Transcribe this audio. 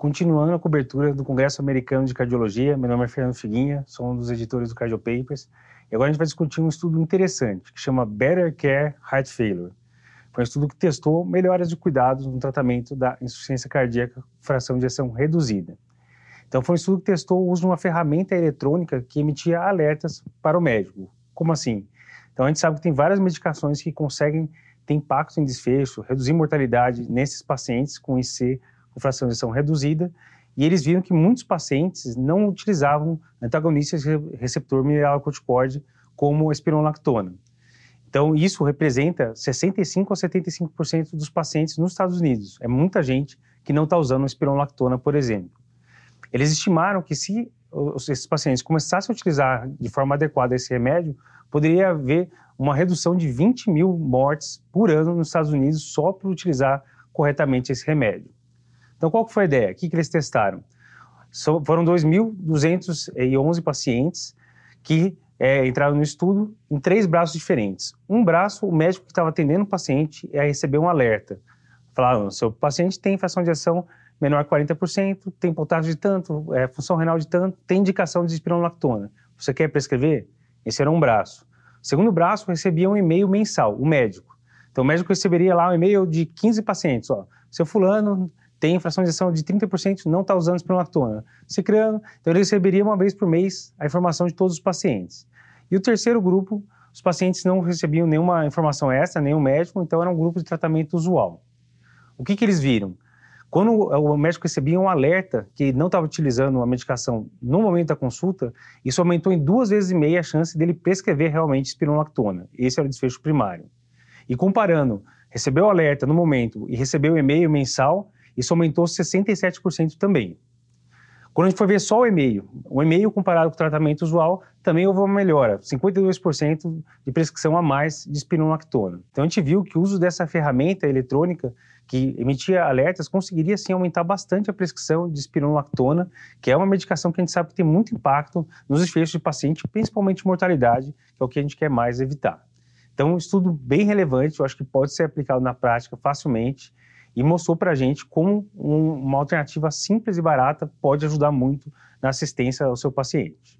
continuando a cobertura do Congresso Americano de Cardiologia. Meu nome é Fernando Figuinha, sou um dos editores do Cardio Papers. E agora a gente vai discutir um estudo interessante que chama Better Care Heart Failure. Foi um estudo que testou melhoras de cuidados no tratamento da insuficiência cardíaca fração de ejeção reduzida. Então, foi um estudo que testou o uso de uma ferramenta eletrônica que emitia alertas para o médico. Como assim? Então, a gente sabe que tem várias medicações que conseguem ter impacto em desfecho, reduzir mortalidade nesses pacientes com IC com fração reduzida, e eles viram que muitos pacientes não utilizavam antagonistas receptor mineralocorticoide como a espironolactona. Então, isso representa 65 a 75% dos pacientes nos Estados Unidos. É muita gente que não está usando espironolactona, por exemplo. Eles estimaram que se esses pacientes começassem a utilizar de forma adequada esse remédio, poderia haver uma redução de 20 mil mortes por ano nos Estados Unidos só por utilizar corretamente esse remédio. Então, qual foi a ideia? O que, que eles testaram? So, foram 2.211 pacientes que é, entraram no estudo em três braços diferentes. Um braço, o médico que estava atendendo o paciente ia receber um alerta. Falaram, seu paciente tem fração de ação menor que 40%, tem potássio de tanto, é, função renal de tanto, tem indicação de espironolactona. Você quer prescrever? Esse era um braço. O segundo braço recebia um e-mail mensal, o médico. Então o médico receberia lá um e-mail de 15 pacientes, ó, seu fulano tem fração de injeção de 30%, não está usando espironolactona. Se criando, então ele receberia uma vez por mês a informação de todos os pacientes. E o terceiro grupo, os pacientes não recebiam nenhuma informação extra, nenhum médico, então era um grupo de tratamento usual. O que, que eles viram? Quando o médico recebia um alerta que não estava utilizando a medicação no momento da consulta, isso aumentou em duas vezes e meia a chance dele prescrever realmente espironolactona. Esse era o desfecho primário. E comparando, recebeu o alerta no momento e recebeu o e-mail mensal, isso aumentou 67% também. Quando a gente for ver só o e-mail, o e-mail comparado com o tratamento usual, também houve uma melhora, 52% de prescrição a mais de espironolactona. Então a gente viu que o uso dessa ferramenta eletrônica que emitia alertas conseguiria sim aumentar bastante a prescrição de espironolactona, que é uma medicação que a gente sabe que tem muito impacto nos desfechos de paciente, principalmente mortalidade, que é o que a gente quer mais evitar. Então, um estudo bem relevante, eu acho que pode ser aplicado na prática facilmente e mostrou para a gente como um, uma alternativa simples e barata pode ajudar muito na assistência ao seu paciente.